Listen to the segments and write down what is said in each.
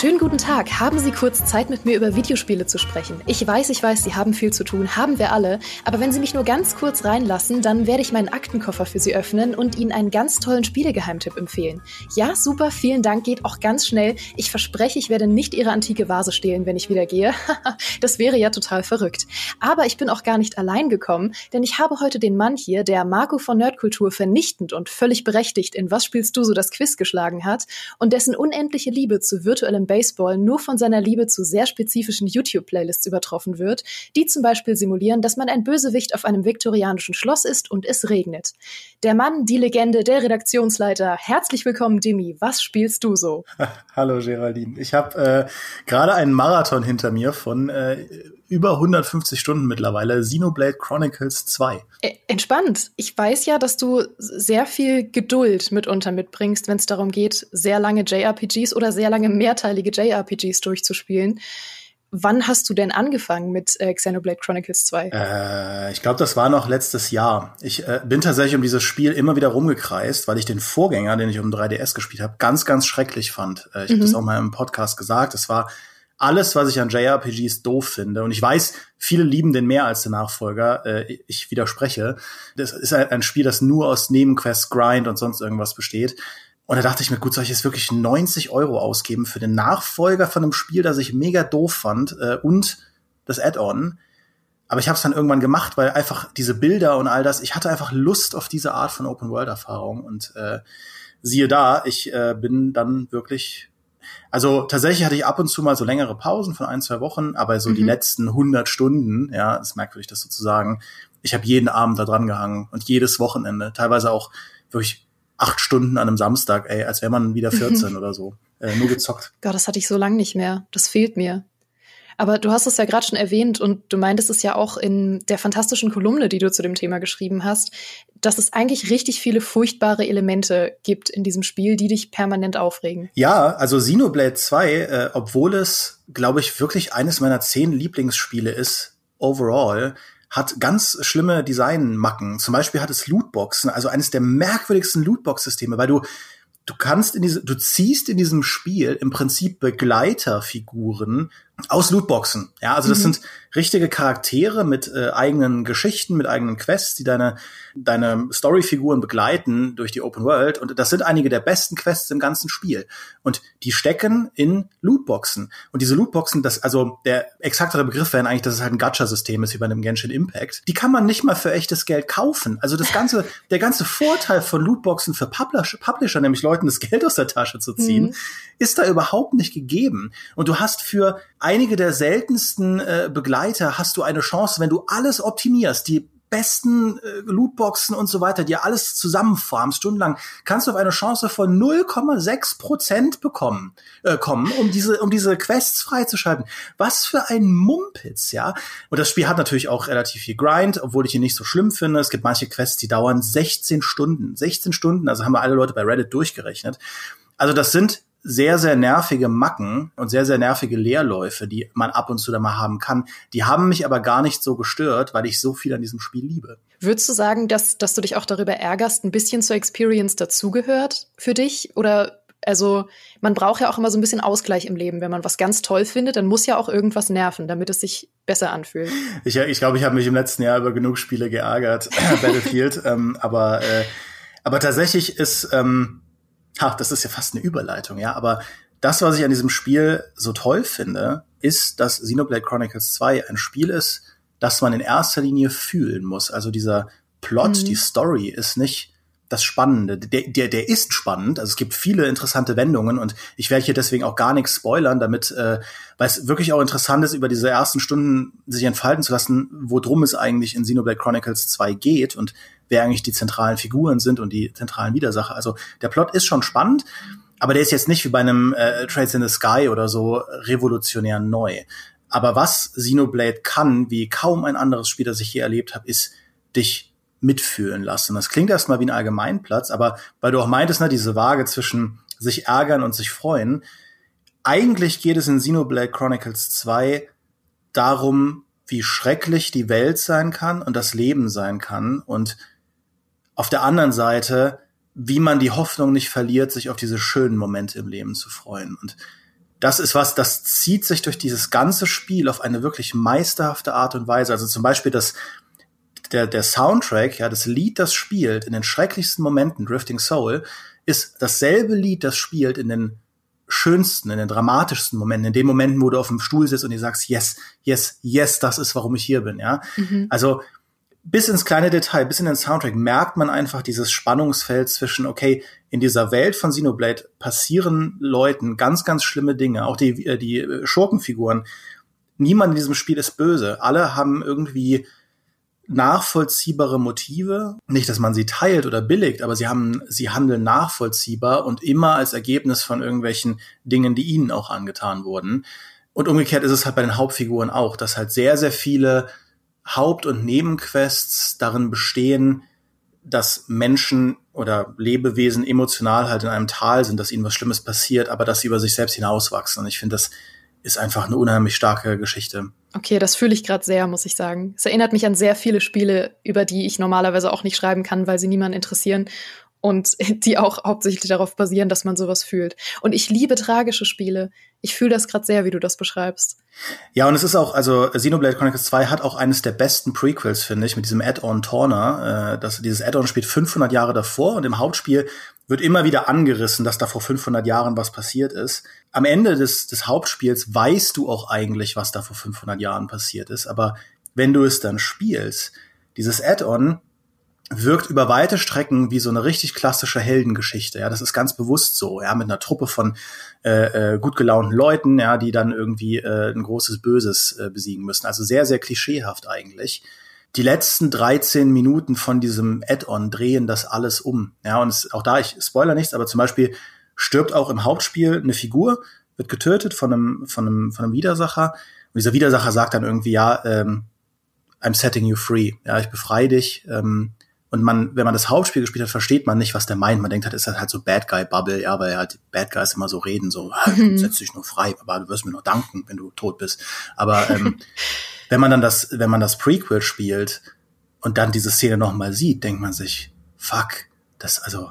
Schönen guten Tag. Haben Sie kurz Zeit, mit mir über Videospiele zu sprechen? Ich weiß, ich weiß, Sie haben viel zu tun, haben wir alle. Aber wenn Sie mich nur ganz kurz reinlassen, dann werde ich meinen Aktenkoffer für Sie öffnen und Ihnen einen ganz tollen Spielegeheimtipp empfehlen. Ja, super, vielen Dank, geht auch ganz schnell. Ich verspreche, ich werde nicht Ihre antike Vase stehlen, wenn ich wieder gehe. das wäre ja total verrückt. Aber ich bin auch gar nicht allein gekommen, denn ich habe heute den Mann hier, der Marco von Nerdkultur vernichtend und völlig berechtigt in Was spielst du so das Quiz geschlagen hat und dessen unendliche Liebe zu virtuellem Baseball nur von seiner Liebe zu sehr spezifischen YouTube-Playlists übertroffen wird, die zum Beispiel simulieren, dass man ein Bösewicht auf einem viktorianischen Schloss ist und es regnet. Der Mann, die Legende, der Redaktionsleiter. Herzlich willkommen, Dimi. Was spielst du so? Hallo, Geraldine. Ich habe äh, gerade einen Marathon hinter mir von äh, über 150 Stunden mittlerweile, Xenoblade Chronicles 2. Äh, entspannt. Ich weiß ja, dass du sehr viel Geduld mitunter mitbringst, wenn es darum geht, sehr lange JRPGs oder sehr lange mehrteilige JRPGs durchzuspielen. Wann hast du denn angefangen mit äh, Xenoblade Chronicles 2? Äh, ich glaube, das war noch letztes Jahr. Ich äh, bin tatsächlich um dieses Spiel immer wieder rumgekreist, weil ich den Vorgänger, den ich um 3DS gespielt habe, ganz, ganz schrecklich fand. Äh, ich mhm. habe das auch mal im Podcast gesagt. Es war alles, was ich an JRPGs doof finde. Und ich weiß, viele lieben den mehr als den Nachfolger. Äh, ich widerspreche. Das ist ein Spiel, das nur aus Nebenquests, Grind und sonst irgendwas besteht. Und da dachte ich mir, gut, soll ich jetzt wirklich 90 Euro ausgeben für den Nachfolger von einem Spiel, das ich mega doof fand äh, und das Add-on? Aber ich habe es dann irgendwann gemacht, weil einfach diese Bilder und all das, ich hatte einfach Lust auf diese Art von Open-World-Erfahrung. Und äh, siehe da, ich äh, bin dann wirklich also tatsächlich hatte ich ab und zu mal so längere Pausen von ein, zwei Wochen, aber so mhm. die letzten 100 Stunden, ja, ist merkwürdig, das so zu sagen, ich habe jeden Abend da dran gehangen und jedes Wochenende, teilweise auch wirklich acht Stunden an einem Samstag, ey, als wäre man wieder 14 oder so, äh, nur gezockt. Gott, das hatte ich so lange nicht mehr. Das fehlt mir. Aber du hast es ja gerade schon erwähnt und du meintest es ja auch in der fantastischen Kolumne, die du zu dem Thema geschrieben hast, dass es eigentlich richtig viele furchtbare Elemente gibt in diesem Spiel, die dich permanent aufregen. Ja, also Xenoblade 2, äh, obwohl es, glaube ich, wirklich eines meiner zehn Lieblingsspiele ist, overall, hat ganz schlimme Designmacken. Zum Beispiel hat es Lootboxen, also eines der merkwürdigsten Lootbox-Systeme, weil du du kannst in diese, du ziehst in diesem Spiel im Prinzip Begleiterfiguren aus Lootboxen. Ja, also das mhm. sind richtige Charaktere mit äh, eigenen Geschichten, mit eigenen Quests, die deine deine Storyfiguren begleiten durch die Open World. Und das sind einige der besten Quests im ganzen Spiel. Und die stecken in Lootboxen. Und diese Lootboxen, das also der exaktere Begriff wäre eigentlich, dass es halt ein Gacha-System ist wie bei einem Genshin Impact. Die kann man nicht mal für echtes Geld kaufen. Also das ganze der ganze Vorteil von Lootboxen für Publisher, Publisher nämlich Leuten das Geld aus der Tasche zu ziehen, mhm. ist da überhaupt nicht gegeben. Und du hast für einige der seltensten äh, Begleiter hast du eine Chance, wenn du alles optimierst, die besten äh, Lootboxen und so weiter, die alles zusammenfarmst, stundenlang, kannst du auf eine Chance von 0,6 Prozent bekommen, äh, kommen, um diese, um diese Quests freizuschalten. Was für ein Mumpitz, ja. Und das Spiel hat natürlich auch relativ viel Grind, obwohl ich ihn nicht so schlimm finde. Es gibt manche Quests, die dauern 16 Stunden. 16 Stunden, also haben wir alle Leute bei Reddit durchgerechnet. Also das sind sehr, sehr nervige Macken und sehr, sehr nervige Leerläufe, die man ab und zu da mal haben kann. Die haben mich aber gar nicht so gestört, weil ich so viel an diesem Spiel liebe. Würdest du sagen, dass, dass du dich auch darüber ärgerst, ein bisschen zur Experience dazugehört für dich? Oder also man braucht ja auch immer so ein bisschen Ausgleich im Leben. Wenn man was ganz toll findet, dann muss ja auch irgendwas nerven, damit es sich besser anfühlt. Ich glaube, ich, glaub, ich habe mich im letzten Jahr über genug Spiele geärgert, Battlefield. ähm, aber, äh, aber tatsächlich ist ähm, ha, das ist ja fast eine Überleitung, ja, aber das, was ich an diesem Spiel so toll finde, ist, dass Xenoblade Chronicles 2 ein Spiel ist, das man in erster Linie fühlen muss. Also dieser Plot, mhm. die Story ist nicht das Spannende. Der, der, der ist spannend. Also es gibt viele interessante Wendungen und ich werde hier deswegen auch gar nichts spoilern, damit, äh, weil es wirklich auch interessant ist, über diese ersten Stunden sich entfalten zu lassen, worum es eigentlich in Xenoblade Chronicles 2 geht und wer eigentlich die zentralen Figuren sind und die zentralen Widersacher. Also der Plot ist schon spannend, aber der ist jetzt nicht wie bei einem äh, Trades in the Sky oder so revolutionär neu. Aber was Xenoblade kann, wie kaum ein anderes Spiel, das ich je erlebt habe, ist dich mitfühlen lassen. Das klingt erstmal wie ein Allgemeinplatz, aber weil du auch meintest, ne, diese Waage zwischen sich ärgern und sich freuen, eigentlich geht es in Xenoblade Chronicles 2 darum, wie schrecklich die Welt sein kann und das Leben sein kann und auf der anderen Seite, wie man die Hoffnung nicht verliert, sich auf diese schönen Momente im Leben zu freuen. Und das ist was, das zieht sich durch dieses ganze Spiel auf eine wirklich meisterhafte Art und Weise. Also zum Beispiel das, der, der Soundtrack, ja, das Lied, das spielt in den schrecklichsten Momenten, Drifting Soul, ist dasselbe Lied, das spielt in den schönsten, in den dramatischsten Momenten, in den Momenten, wo du auf dem Stuhl sitzt und dir sagst, yes, yes, yes, das ist, warum ich hier bin, ja. Mhm. Also, bis ins kleine Detail, bis in den Soundtrack merkt man einfach dieses Spannungsfeld zwischen, okay, in dieser Welt von Xenoblade passieren Leuten ganz, ganz schlimme Dinge, auch die, äh, die Schurkenfiguren. Niemand in diesem Spiel ist böse. Alle haben irgendwie nachvollziehbare Motive. Nicht, dass man sie teilt oder billigt, aber sie haben, sie handeln nachvollziehbar und immer als Ergebnis von irgendwelchen Dingen, die ihnen auch angetan wurden. Und umgekehrt ist es halt bei den Hauptfiguren auch, dass halt sehr, sehr viele Haupt- und Nebenquests darin bestehen, dass Menschen oder Lebewesen emotional halt in einem Tal sind, dass ihnen was Schlimmes passiert, aber dass sie über sich selbst hinauswachsen. Und ich finde, das ist einfach eine unheimlich starke Geschichte. Okay, das fühle ich gerade sehr, muss ich sagen. Es erinnert mich an sehr viele Spiele, über die ich normalerweise auch nicht schreiben kann, weil sie niemanden interessieren und die auch hauptsächlich darauf basieren, dass man sowas fühlt. Und ich liebe tragische Spiele. Ich fühle das gerade sehr, wie du das beschreibst. Ja, und es ist auch, also Xenoblade Chronicles 2 hat auch eines der besten Prequels, finde ich, mit diesem Add-on Torna. Äh, dieses Add-on spielt 500 Jahre davor und im Hauptspiel wird immer wieder angerissen, dass da vor 500 Jahren was passiert ist. Am Ende des, des Hauptspiels weißt du auch eigentlich, was da vor 500 Jahren passiert ist. Aber wenn du es dann spielst, dieses Add-on wirkt über weite Strecken wie so eine richtig klassische Heldengeschichte. Ja, das ist ganz bewusst so. Ja, mit einer Truppe von äh, äh, gut gelaunten Leuten, ja, die dann irgendwie äh, ein großes Böses äh, besiegen müssen. Also sehr, sehr klischeehaft eigentlich. Die letzten 13 Minuten von diesem Add-on drehen das alles um. Ja, und es, auch da, ich spoiler nichts, aber zum Beispiel stirbt auch im Hauptspiel eine Figur, wird getötet von einem, von einem, von einem Widersacher. Und dieser Widersacher sagt dann irgendwie, ja, ähm, I'm setting you free. Ja, ich befreie dich. Ähm, und man, wenn man das Hauptspiel gespielt hat, versteht man nicht, was der meint. Man denkt halt, ist das halt so Bad Guy Bubble, ja, weil halt Bad Guys immer so reden, so, ah, mhm. setz dich nur frei, aber du wirst mir noch danken, wenn du tot bist. Aber ähm, wenn man dann das, wenn man das Prequel spielt und dann diese Szene nochmal sieht, denkt man sich, fuck, das, also,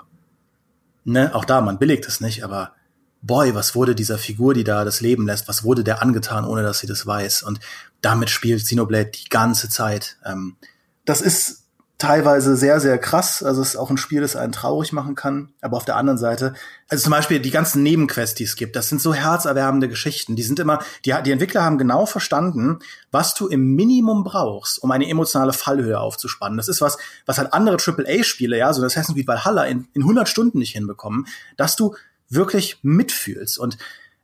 ne, auch da, man billigt es nicht, aber boy, was wurde dieser Figur, die da das Leben lässt, was wurde der angetan, ohne dass sie das weiß? Und damit spielt Xenoblade die ganze Zeit. Ähm, das ist teilweise sehr, sehr krass. Also es ist auch ein Spiel, das einen traurig machen kann. Aber auf der anderen Seite, also zum Beispiel die ganzen Nebenquests, die es gibt, das sind so herzerwärmende Geschichten. Die sind immer, die, die Entwickler haben genau verstanden, was du im Minimum brauchst, um eine emotionale Fallhöhe aufzuspannen. Das ist was, was halt andere AAA-Spiele, ja, so das Assassin's Creed Valhalla in, in 100 Stunden nicht hinbekommen, dass du wirklich mitfühlst. Und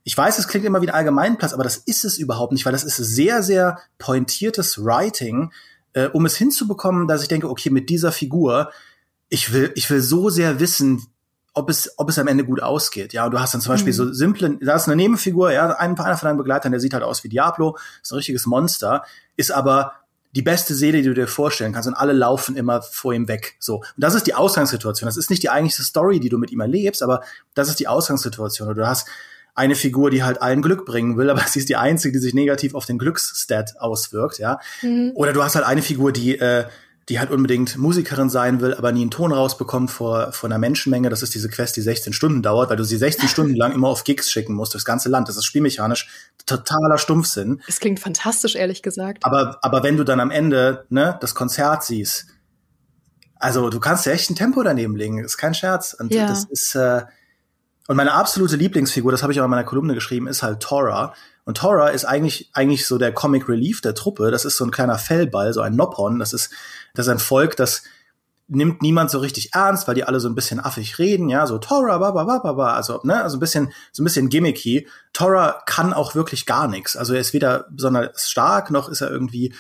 ich weiß, es klingt immer wie ein Allgemeinplatz, aber das ist es überhaupt nicht, weil das ist sehr, sehr pointiertes Writing, äh, um es hinzubekommen, dass ich denke, okay, mit dieser Figur, ich will, ich will so sehr wissen, ob es, ob es am Ende gut ausgeht. Ja, und du hast dann zum Beispiel mhm. so simple, da ist eine Nebenfigur, ja, ein, einer von deinen Begleitern, der sieht halt aus wie Diablo, ist ein richtiges Monster, ist aber die beste Seele, die du dir vorstellen kannst, und alle laufen immer vor ihm weg. So. Und das ist die Ausgangssituation. Das ist nicht die eigentliche Story, die du mit ihm erlebst, aber das ist die Ausgangssituation. Und du hast eine Figur, die halt allen Glück bringen will, aber sie ist die einzige, die sich negativ auf den Glücksstat auswirkt, ja. Mhm. Oder du hast halt eine Figur, die äh, die halt unbedingt Musikerin sein will, aber nie einen Ton rausbekommt vor, vor einer Menschenmenge. Das ist diese Quest, die 16 Stunden dauert, weil du sie 16 Stunden lang immer auf Gigs schicken musst durchs ganze Land. Das ist spielmechanisch totaler Stumpfsinn. Es klingt fantastisch, ehrlich gesagt. Aber, aber wenn du dann am Ende ne, das Konzert siehst, also du kannst ja echt ein Tempo daneben legen, ist kein Scherz. Und ja. das ist, äh, und meine absolute Lieblingsfigur, das habe ich auch in meiner Kolumne geschrieben, ist halt Tora. Und Tora ist eigentlich, eigentlich so der Comic Relief der Truppe. Das ist so ein kleiner Fellball, so ein Noppon. Das ist, das ist ein Volk, das nimmt niemand so richtig ernst, weil die alle so ein bisschen affig reden, ja, so Tora, ba, ba, ba, ba, ba, also, ne, also ein bisschen, so ein bisschen gimmicky. Tora kann auch wirklich gar nichts. Also er ist weder besonders stark, noch ist er irgendwie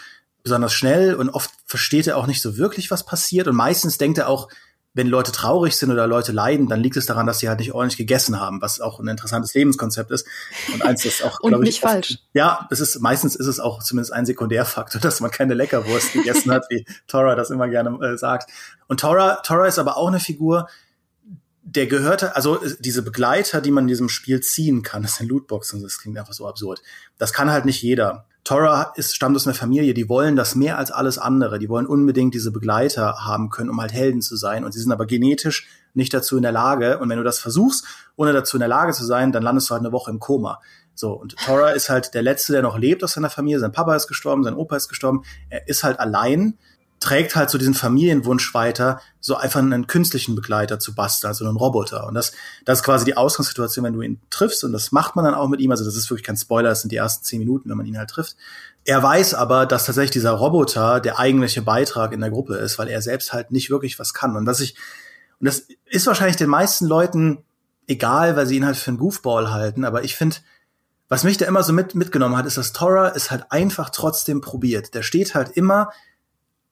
besonders schnell und oft versteht er auch nicht so wirklich, was passiert und meistens denkt er auch, wenn Leute traurig sind oder Leute leiden, dann liegt es daran, dass sie halt nicht ordentlich gegessen haben, was auch ein interessantes Lebenskonzept ist. Und eins ist auch, glaube ich, oft, falsch. Ja, es ist meistens ist es auch zumindest ein Sekundärfaktor, dass man keine Leckerwurst gegessen hat, wie Tora das immer gerne äh, sagt. Und Tora, Tora ist aber auch eine Figur, der gehörte, also diese Begleiter, die man in diesem Spiel ziehen kann, das sind Lootboxen, das klingt einfach so absurd. Das kann halt nicht jeder. Tora ist, stammt aus einer Familie, die wollen das mehr als alles andere. Die wollen unbedingt diese Begleiter haben können, um halt Helden zu sein. Und sie sind aber genetisch nicht dazu in der Lage. Und wenn du das versuchst, ohne dazu in der Lage zu sein, dann landest du halt eine Woche im Koma. So, und Tora ist halt der Letzte, der noch lebt aus seiner Familie. Sein Papa ist gestorben, sein Opa ist gestorben. Er ist halt allein, trägt halt so diesen Familienwunsch weiter, so einfach einen künstlichen Begleiter zu basteln, also einen Roboter. Und das, das ist quasi die Ausgangssituation, wenn du ihn triffst. Und das macht man dann auch mit ihm. Also das ist wirklich kein Spoiler, das sind die ersten zehn Minuten, wenn man ihn halt trifft. Er weiß aber, dass tatsächlich dieser Roboter der eigentliche Beitrag in der Gruppe ist, weil er selbst halt nicht wirklich was kann. Und was ich, und das ist wahrscheinlich den meisten Leuten egal, weil sie ihn halt für einen Goofball halten, aber ich finde, was mich da immer so mit, mitgenommen hat, ist, dass Tora es halt einfach trotzdem probiert. Der steht halt immer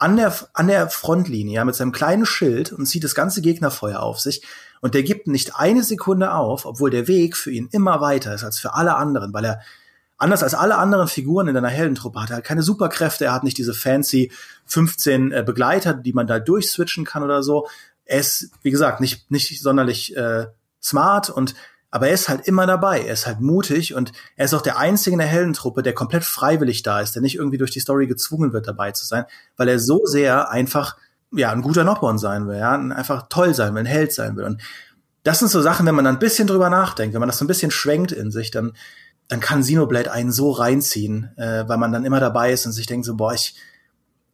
an der, an der Frontlinie ja, mit seinem kleinen Schild und zieht das ganze Gegnerfeuer auf sich. Und der gibt nicht eine Sekunde auf, obwohl der Weg für ihn immer weiter ist als für alle anderen, weil er anders als alle anderen Figuren in einer Heldentruppe hat er halt keine Superkräfte, er hat nicht diese fancy 15 äh, Begleiter, die man da durchswitchen kann oder so. Er ist, wie gesagt, nicht, nicht sonderlich äh, smart und aber er ist halt immer dabei. Er ist halt mutig und er ist auch der Einzige in der Heldentruppe, der komplett freiwillig da ist, der nicht irgendwie durch die Story gezwungen wird, dabei zu sein, weil er so sehr einfach, ja, ein guter Nockborn sein will, ja, einfach toll sein will, ein Held sein will. Und das sind so Sachen, wenn man dann ein bisschen drüber nachdenkt, wenn man das so ein bisschen schwenkt in sich, dann, dann kann Xenoblade einen so reinziehen, äh, weil man dann immer dabei ist und sich denkt so, boah, ich,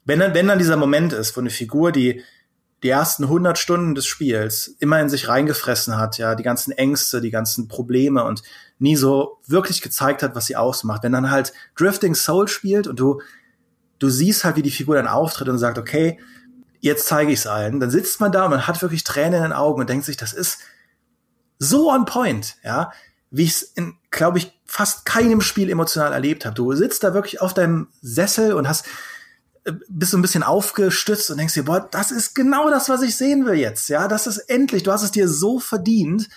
wenn dann, wenn dann dieser Moment ist, wo eine Figur, die die ersten 100 Stunden des Spiels immer in sich reingefressen hat, ja, die ganzen Ängste, die ganzen Probleme und nie so wirklich gezeigt hat, was sie ausmacht. Wenn dann halt Drifting Soul spielt und du, du siehst halt, wie die Figur dann auftritt und sagt, okay, jetzt zeige ich es allen, dann sitzt man da und man hat wirklich Tränen in den Augen und denkt sich, das ist so on point, ja, wie ich es in, glaube ich, fast keinem Spiel emotional erlebt habe. Du sitzt da wirklich auf deinem Sessel und hast bist so ein bisschen aufgestützt und denkst dir, boah, das ist genau das, was ich sehen will jetzt. Ja, das ist endlich, du hast es dir so verdient.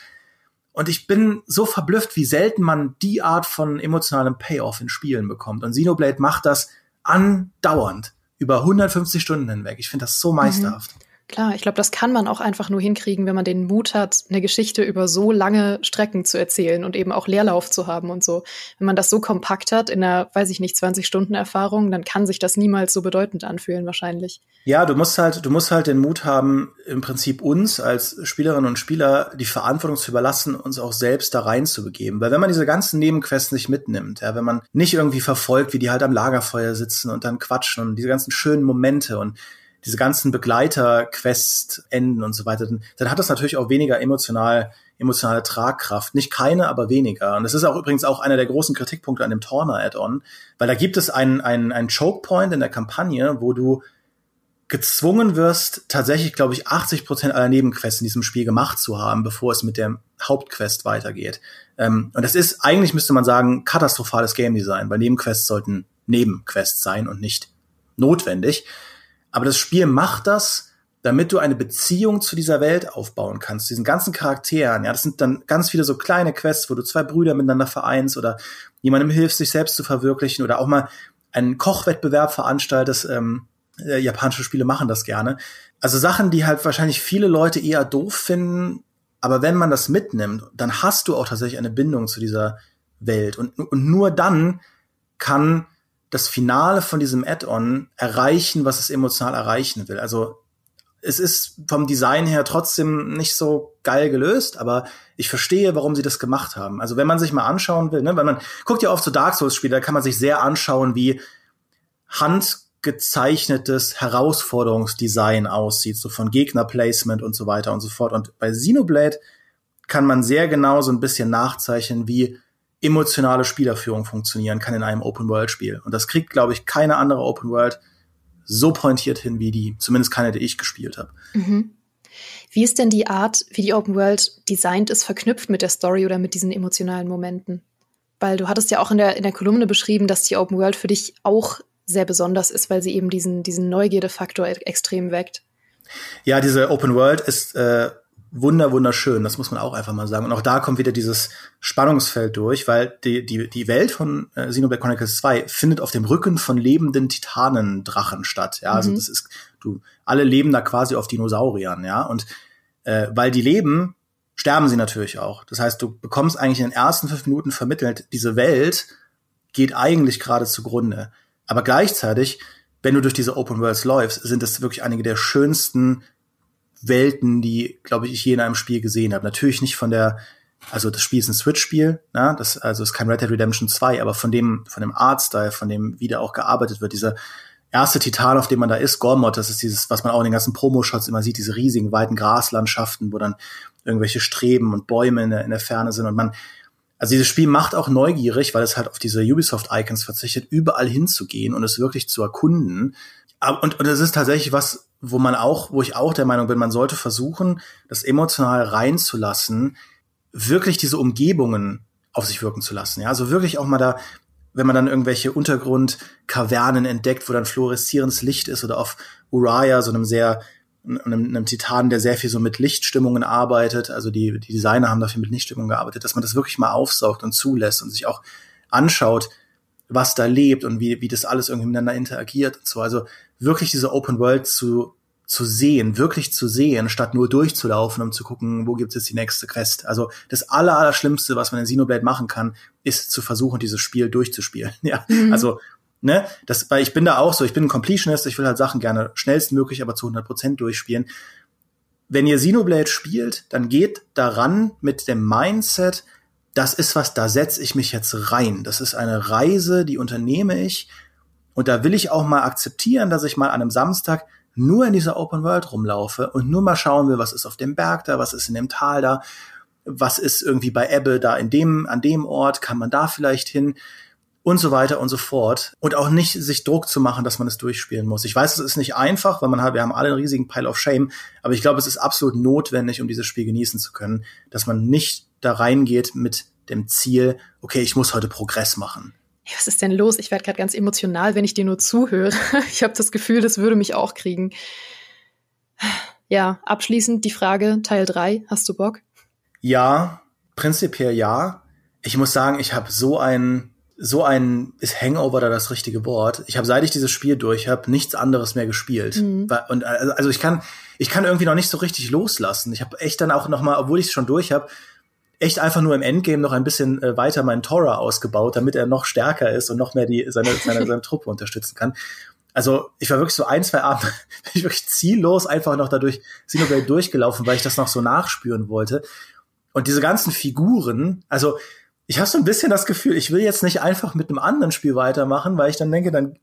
Und ich bin so verblüfft, wie selten man die Art von emotionalem Payoff in Spielen bekommt. Und Xenoblade macht das andauernd über 150 Stunden hinweg. Ich finde das so meisterhaft. Mhm. Klar, ich glaube, das kann man auch einfach nur hinkriegen, wenn man den Mut hat, eine Geschichte über so lange Strecken zu erzählen und eben auch Leerlauf zu haben und so. Wenn man das so kompakt hat, in einer, weiß ich nicht, 20 Stunden Erfahrung, dann kann sich das niemals so bedeutend anfühlen, wahrscheinlich. Ja, du musst halt, du musst halt den Mut haben, im Prinzip uns als Spielerinnen und Spieler die Verantwortung zu überlassen, uns auch selbst da reinzubegeben. Weil wenn man diese ganzen Nebenquests nicht mitnimmt, ja, wenn man nicht irgendwie verfolgt, wie die halt am Lagerfeuer sitzen und dann quatschen und diese ganzen schönen Momente und diese ganzen Begleiter-Quest-Enden und so weiter, dann, dann hat das natürlich auch weniger emotional, emotionale Tragkraft. Nicht keine, aber weniger. Und das ist auch übrigens auch einer der großen Kritikpunkte an dem Torna-Add-on, weil da gibt es einen, einen, einen Choke-Point in der Kampagne, wo du gezwungen wirst, tatsächlich, glaube ich, 80 Prozent aller Nebenquests in diesem Spiel gemacht zu haben, bevor es mit der Hauptquest weitergeht. Ähm, und das ist, eigentlich müsste man sagen, katastrophales Game Design, weil Nebenquests sollten Nebenquests sein und nicht notwendig. Aber das Spiel macht das, damit du eine Beziehung zu dieser Welt aufbauen kannst, diesen ganzen Charakteren. Ja, das sind dann ganz viele so kleine Quests, wo du zwei Brüder miteinander vereinst oder jemandem hilfst, sich selbst zu verwirklichen oder auch mal einen Kochwettbewerb veranstaltest. Ähm, äh, japanische Spiele machen das gerne. Also Sachen, die halt wahrscheinlich viele Leute eher doof finden, aber wenn man das mitnimmt, dann hast du auch tatsächlich eine Bindung zu dieser Welt. Und, und nur dann kann das Finale von diesem Add-on erreichen, was es emotional erreichen will. Also es ist vom Design her trotzdem nicht so geil gelöst, aber ich verstehe, warum sie das gemacht haben. Also wenn man sich mal anschauen will, ne, wenn man guckt ja oft so Dark Souls Spiele, da kann man sich sehr anschauen, wie handgezeichnetes Herausforderungsdesign aussieht, so von Gegnerplacement und so weiter und so fort. Und bei Xenoblade kann man sehr genau so ein bisschen nachzeichnen, wie emotionale Spielerführung funktionieren kann in einem Open-World-Spiel. Und das kriegt, glaube ich, keine andere Open-World so pointiert hin wie die, zumindest keine, die ich gespielt habe. Mhm. Wie ist denn die Art, wie die Open World designt ist, verknüpft mit der Story oder mit diesen emotionalen Momenten? Weil du hattest ja auch in der, in der Kolumne beschrieben, dass die Open World für dich auch sehr besonders ist, weil sie eben diesen, diesen Neugierde-Faktor e-, extrem weckt. Ja, diese Open World ist äh, wunder wunderschön, das muss man auch einfach mal sagen. Und auch da kommt wieder dieses Spannungsfeld durch, weil die, die, die Welt von äh, Xenoblade Chronicles 2 findet auf dem Rücken von lebenden Titanendrachen statt. Ja, also mhm. das ist, du, alle leben da quasi auf Dinosauriern, ja. Und äh, weil die leben, sterben sie natürlich auch. Das heißt, du bekommst eigentlich in den ersten fünf Minuten vermittelt, diese Welt geht eigentlich gerade zugrunde. Aber gleichzeitig, wenn du durch diese Open Worlds läufst, sind das wirklich einige der schönsten Welten, die, glaube ich, ich je in einem Spiel gesehen habe. Natürlich nicht von der Also das Spiel ist ein Switch-Spiel, ne? das also ist kein Red Dead Redemption 2, aber von dem von dem Artstyle, von dem wie da auch gearbeitet wird, dieser erste Titan, auf dem man da ist, Gormod, das ist dieses, was man auch in den ganzen Promo-Shots immer sieht, diese riesigen weiten Graslandschaften, wo dann irgendwelche Streben und Bäume in der, in der Ferne sind und man also dieses Spiel macht auch neugierig, weil es halt auf diese Ubisoft-Icons verzichtet, überall hinzugehen und es wirklich zu erkunden. Und, und es ist tatsächlich was, wo man auch, wo ich auch der Meinung bin, man sollte versuchen, das emotional reinzulassen, wirklich diese Umgebungen auf sich wirken zu lassen. Ja, also wirklich auch mal da, wenn man dann irgendwelche Untergrundkavernen entdeckt, wo dann fluoreszierendes Licht ist oder auf Uriah, so einem sehr einem, einem Titan, der sehr viel so mit Lichtstimmungen arbeitet, also die, die Designer haben dafür mit Lichtstimmungen gearbeitet, dass man das wirklich mal aufsaugt und zulässt und sich auch anschaut, was da lebt und wie, wie das alles irgendwie miteinander interagiert und so. Also wirklich diese Open World zu, zu sehen, wirklich zu sehen, statt nur durchzulaufen, um zu gucken, wo gibt es jetzt die nächste Quest. Also das aller, aller Schlimmste, was man in Xenoblade machen kann, ist zu versuchen, dieses Spiel durchzuspielen. Ja, mhm. also ne, das, weil ich bin da auch so, ich bin ein Completionist, ich will halt Sachen gerne schnellstmöglich, aber zu 100 Prozent durchspielen. Wenn ihr Xenoblade spielt, dann geht daran mit dem Mindset, das ist was, da setze ich mich jetzt rein. Das ist eine Reise, die unternehme ich. Und da will ich auch mal akzeptieren, dass ich mal an einem Samstag nur in dieser Open World rumlaufe und nur mal schauen will, was ist auf dem Berg da, was ist in dem Tal da, was ist irgendwie bei Ebbe da in dem, an dem Ort, kann man da vielleicht hin und so weiter und so fort. Und auch nicht sich Druck zu machen, dass man es durchspielen muss. Ich weiß, es ist nicht einfach, weil man hat, wir haben alle einen riesigen Pile of Shame, aber ich glaube, es ist absolut notwendig, um dieses Spiel genießen zu können, dass man nicht da reingeht mit dem Ziel, okay, ich muss heute Progress machen. Hey, was ist denn los? Ich werde gerade ganz emotional, wenn ich dir nur zuhöre. Ich habe das Gefühl, das würde mich auch kriegen. Ja, abschließend die Frage, Teil 3, hast du Bock? Ja, prinzipiell ja. Ich muss sagen, ich habe so ein so ein ist Hangover da das richtige Wort. Ich habe seit ich dieses Spiel durch habe nichts anderes mehr gespielt. Mhm. Und also, also ich kann ich kann irgendwie noch nicht so richtig loslassen. Ich habe echt dann auch noch mal, obwohl ich es schon durch habe, echt einfach nur im Endgame noch ein bisschen äh, weiter meinen Tora ausgebaut, damit er noch stärker ist und noch mehr die seine seine, seine Truppe unterstützen kann. Also ich war wirklich so ein, zwei Abende, bin ich wirklich ziellos einfach noch dadurch Xenoblade durchgelaufen, weil ich das noch so nachspüren wollte. Und diese ganzen Figuren, also ich habe so ein bisschen das Gefühl, ich will jetzt nicht einfach mit einem anderen Spiel weitermachen, weil ich dann denke, dann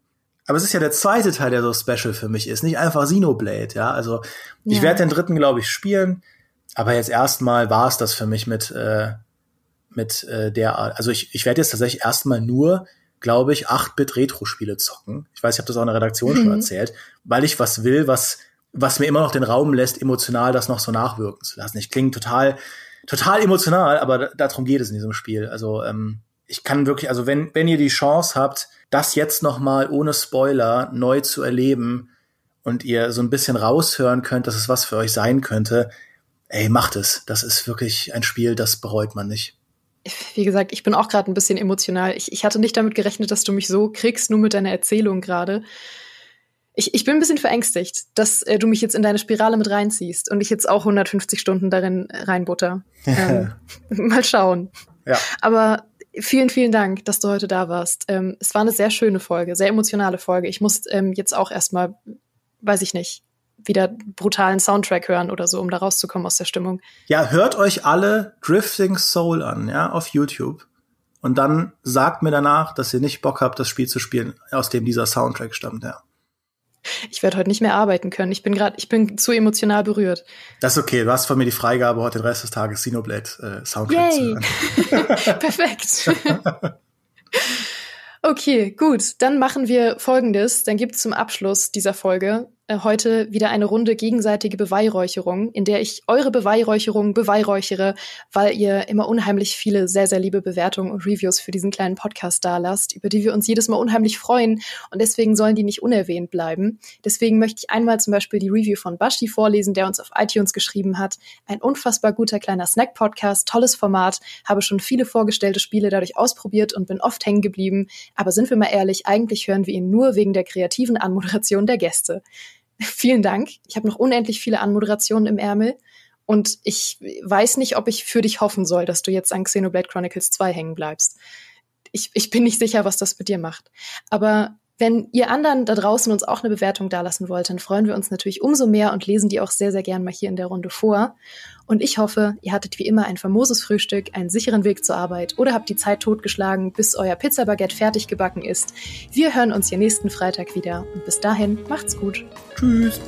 aber es ist ja der zweite Teil, der so special für mich ist, nicht einfach Xenoblade, ja. Also ich ja. werde den dritten, glaube ich, spielen, aber jetzt erstmal war es das für mich mit äh, mit äh, der Art. Also ich, ich werde jetzt tatsächlich erstmal nur, glaube ich, 8-Bit Retro-Spiele zocken. Ich weiß, ich habe das auch in der Redaktion mhm. schon erzählt, weil ich was will, was was mir immer noch den Raum lässt, emotional das noch so nachwirken zu lassen. Ich klinge total total emotional, aber darum geht es in diesem Spiel. Also ähm, ich kann wirklich, also wenn wenn ihr die Chance habt, das jetzt noch mal ohne Spoiler neu zu erleben und ihr so ein bisschen raushören könnt, dass es was für euch sein könnte, ey, macht es. Das ist wirklich ein Spiel, das bereut man nicht. Wie gesagt, ich bin auch gerade ein bisschen emotional. Ich, ich hatte nicht damit gerechnet, dass du mich so kriegst, nur mit deiner Erzählung gerade ich, ich bin ein bisschen verängstigt, dass äh, du mich jetzt in deine Spirale mit reinziehst und ich jetzt auch 150 Stunden darin reinbutter. Ähm, mal schauen. Ja. Aber vielen, vielen Dank, dass du heute da warst. Ähm, es war eine sehr schöne Folge, sehr emotionale Folge. Ich muss ähm, jetzt auch erstmal, weiß ich nicht, wieder brutalen Soundtrack hören oder so, um da rauszukommen aus der Stimmung. Ja, hört euch alle Drifting Soul an, ja, auf YouTube. Und dann sagt mir danach, dass ihr nicht Bock habt, das Spiel zu spielen, aus dem dieser Soundtrack stammt, ja. Ich werde heute nicht mehr arbeiten können. Ich bin gerade, ich bin zu emotional berührt. Das ist okay. Du hast von mir die Freigabe, heute den Rest des Tages Xenoblade äh, Soundtrack Yay. zu hören. Perfekt. okay, gut. Dann machen wir Folgendes. Dann gibt es zum Abschluss dieser Folge heute wieder eine Runde gegenseitige Beweihräucherung, in der ich eure Beweihräucherung beweihräuchere, weil ihr immer unheimlich viele sehr, sehr liebe Bewertungen und Reviews für diesen kleinen Podcast da lasst, über die wir uns jedes Mal unheimlich freuen und deswegen sollen die nicht unerwähnt bleiben. Deswegen möchte ich einmal zum Beispiel die Review von Bashi vorlesen, der uns auf iTunes geschrieben hat. Ein unfassbar guter kleiner Snack-Podcast, tolles Format, habe schon viele vorgestellte Spiele dadurch ausprobiert und bin oft hängen geblieben, aber sind wir mal ehrlich, eigentlich hören wir ihn nur wegen der kreativen Anmoderation der Gäste. Vielen Dank. Ich habe noch unendlich viele Anmoderationen im Ärmel. Und ich weiß nicht, ob ich für dich hoffen soll, dass du jetzt an Xenoblade Chronicles 2 hängen bleibst. Ich, ich bin nicht sicher, was das mit dir macht. Aber Wenn ihr anderen da draußen uns auch eine Bewertung dalassen wollt, dann freuen wir uns natürlich umso mehr und lesen die auch sehr, sehr gern mal hier in der Runde vor. Und ich hoffe, ihr hattet wie immer ein famoses Frühstück, einen sicheren Weg zur Arbeit oder habt die Zeit totgeschlagen, bis euer Pizzabaguette fertig gebacken ist. Wir hören uns hier nächsten Freitag wieder und bis dahin macht's gut. Tschüss.